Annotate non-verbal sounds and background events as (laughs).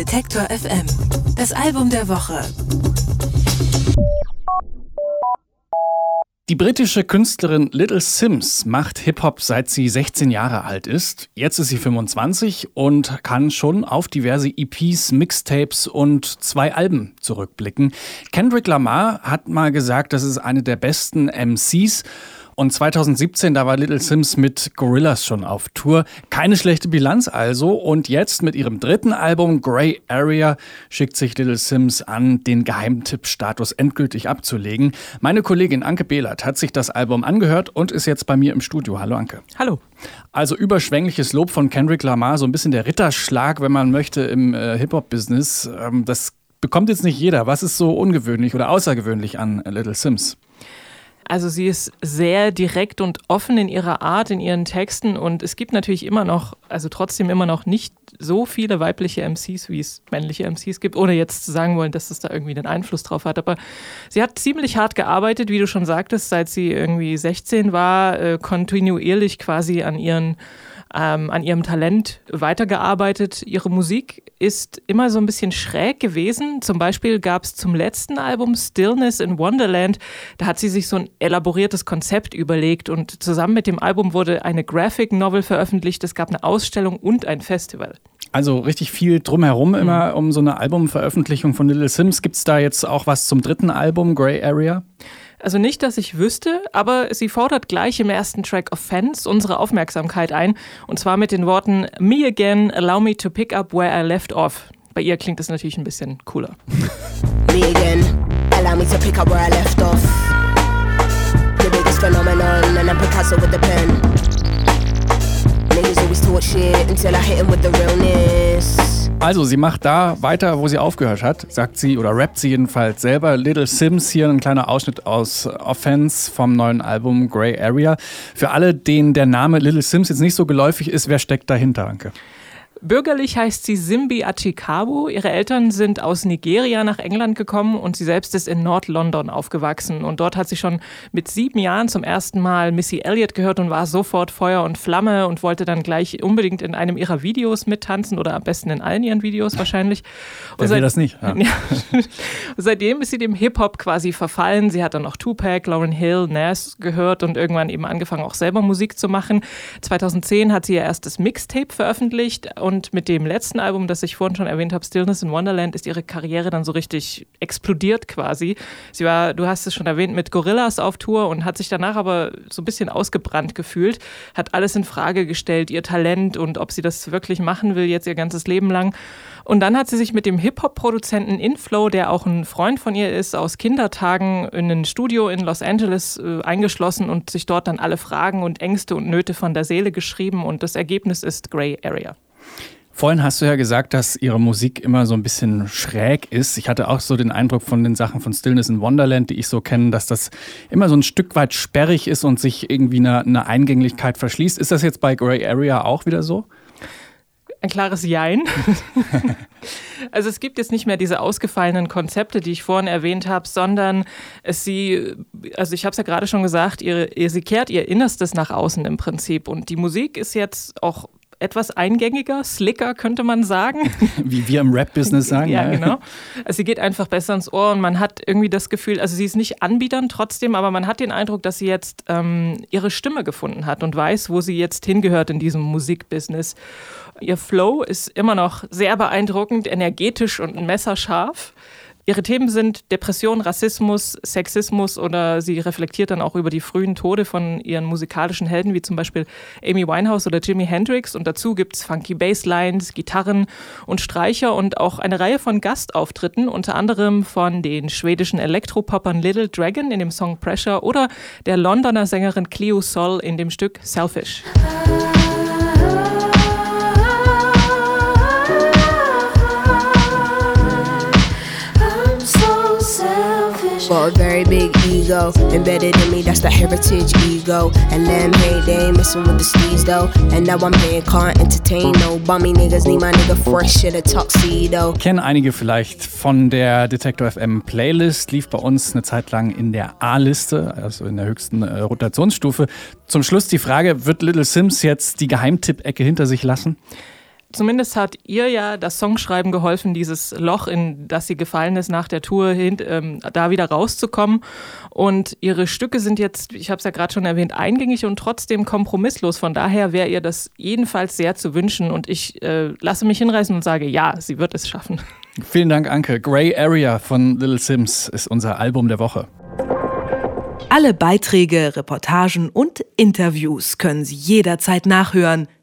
Detektor FM. Das Album der Woche. Die britische Künstlerin Little Sims macht Hip-Hop seit sie 16 Jahre alt ist. Jetzt ist sie 25 und kann schon auf diverse EPs, Mixtapes und zwei Alben zurückblicken. Kendrick Lamar hat mal gesagt, das ist eine der besten MCs und 2017, da war Little Sims mit Gorillas schon auf Tour. Keine schlechte Bilanz also. Und jetzt mit ihrem dritten Album Grey Area schickt sich Little Sims an, den Geheimtipp-Status endgültig abzulegen. Meine Kollegin Anke Behlert hat sich das Album angehört und ist jetzt bei mir im Studio. Hallo Anke. Hallo. Also überschwängliches Lob von Kendrick Lamar, so ein bisschen der Ritterschlag, wenn man möchte, im äh, Hip-Hop-Business. Ähm, das bekommt jetzt nicht jeder. Was ist so ungewöhnlich oder außergewöhnlich an Little Sims? Also sie ist sehr direkt und offen in ihrer Art, in ihren Texten. Und es gibt natürlich immer noch, also trotzdem immer noch nicht so viele weibliche MCs, wie es männliche MCs gibt, ohne jetzt zu sagen wollen, dass es da irgendwie einen Einfluss drauf hat. Aber sie hat ziemlich hart gearbeitet, wie du schon sagtest, seit sie irgendwie 16 war, äh, kontinuierlich quasi an ihren ähm, an ihrem Talent weitergearbeitet. Ihre Musik ist immer so ein bisschen schräg gewesen. Zum Beispiel gab es zum letzten Album Stillness in Wonderland, da hat sie sich so ein elaboriertes Konzept überlegt und zusammen mit dem Album wurde eine Graphic Novel veröffentlicht. Es gab eine Ausstellung und ein Festival. Also richtig viel drumherum immer mhm. um so eine Albumveröffentlichung von Little Sims. Gibt es da jetzt auch was zum dritten Album, Grey Area? Also nicht, dass ich wüsste, aber sie fordert gleich im ersten Track Offense unsere Aufmerksamkeit ein. Und zwar mit den Worten Me again, allow me to pick up where I left off. Bei ihr klingt das natürlich ein bisschen cooler. (laughs) Me again, allow me to pick up where I left off. Also, sie macht da weiter, wo sie aufgehört hat, sagt sie oder rappt sie jedenfalls selber. Little Sims hier ein kleiner Ausschnitt aus Offense vom neuen Album Grey Area. Für alle, denen der Name Little Sims jetzt nicht so geläufig ist, wer steckt dahinter, Anke? Bürgerlich heißt sie Simbi Achikabu. Ihre Eltern sind aus Nigeria nach England gekommen und sie selbst ist in Nord-London aufgewachsen. Und dort hat sie schon mit sieben Jahren zum ersten Mal Missy Elliott gehört und war sofort Feuer und Flamme und wollte dann gleich unbedingt in einem ihrer Videos mittanzen oder am besten in allen ihren Videos wahrscheinlich. Wer seit, das nicht? Ja. (laughs) seitdem ist sie dem Hip-Hop quasi verfallen. Sie hat dann auch Tupac, Lauren Hill, Nas gehört und irgendwann eben angefangen, auch selber Musik zu machen. 2010 hat sie ihr erstes Mixtape veröffentlicht und mit dem letzten Album, das ich vorhin schon erwähnt habe, Stillness in Wonderland, ist ihre Karriere dann so richtig explodiert quasi. Sie war, du hast es schon erwähnt, mit Gorillas auf Tour und hat sich danach aber so ein bisschen ausgebrannt gefühlt, hat alles in Frage gestellt, ihr Talent und ob sie das wirklich machen will, jetzt ihr ganzes Leben lang. Und dann hat sie sich mit dem Hip-Hop-Produzenten Inflow, der auch ein Freund von ihr ist, aus Kindertagen in ein Studio in Los Angeles äh, eingeschlossen und sich dort dann alle Fragen und Ängste und Nöte von der Seele geschrieben. Und das Ergebnis ist Grey Area. Vorhin hast du ja gesagt, dass ihre Musik immer so ein bisschen schräg ist. Ich hatte auch so den Eindruck von den Sachen von Stillness in Wonderland, die ich so kenne, dass das immer so ein Stück weit sperrig ist und sich irgendwie eine, eine Eingänglichkeit verschließt. Ist das jetzt bei Grey Area auch wieder so? Ein klares Jein. (laughs) also es gibt jetzt nicht mehr diese ausgefallenen Konzepte, die ich vorhin erwähnt habe, sondern es sie, also ich habe es ja gerade schon gesagt, ihre, sie kehrt ihr Innerstes nach außen im Prinzip. Und die Musik ist jetzt auch etwas eingängiger, slicker, könnte man sagen. (laughs) Wie wir im Rap-Business sagen. ja, genau. Also sie geht einfach besser ins Ohr und man hat irgendwie das Gefühl, also sie ist nicht anbietern trotzdem, aber man hat den Eindruck, dass sie jetzt ähm, ihre Stimme gefunden hat und weiß, wo sie jetzt hingehört in diesem Musikbusiness. Ihr Flow ist immer noch sehr beeindruckend, energetisch und messerscharf. Ihre Themen sind Depression, Rassismus, Sexismus oder sie reflektiert dann auch über die frühen Tode von ihren musikalischen Helden, wie zum Beispiel Amy Winehouse oder Jimi Hendrix. Und dazu gibt es funky Basslines, Gitarren und Streicher und auch eine Reihe von Gastauftritten, unter anderem von den schwedischen Elektropoppern Little Dragon in dem Song Pressure oder der Londoner Sängerin Cleo Sol in dem Stück Selfish. Got a very big ego embedded in me, that's the heritage ego. And them hey, they messing with the steez though. And now I'm here, can't entertain no bummy niggas, need my nigga fresh in a tuxedo. Kennen einige vielleicht von der Detector FM Playlist, lief bei uns eine Zeit lang in der A-Liste, also in der höchsten äh, Rotationsstufe. Zum Schluss die Frage, wird Little Sims jetzt die Geheimtipp-Ecke hinter sich lassen? Zumindest hat ihr ja das Songschreiben geholfen, dieses Loch, in das sie gefallen ist nach der Tour, hin, ähm, da wieder rauszukommen. Und ihre Stücke sind jetzt, ich habe es ja gerade schon erwähnt, eingängig und trotzdem kompromisslos. Von daher wäre ihr das jedenfalls sehr zu wünschen. Und ich äh, lasse mich hinreißen und sage, ja, sie wird es schaffen. Vielen Dank, Anke. Grey Area von Little Sims ist unser Album der Woche. Alle Beiträge, Reportagen und Interviews können Sie jederzeit nachhören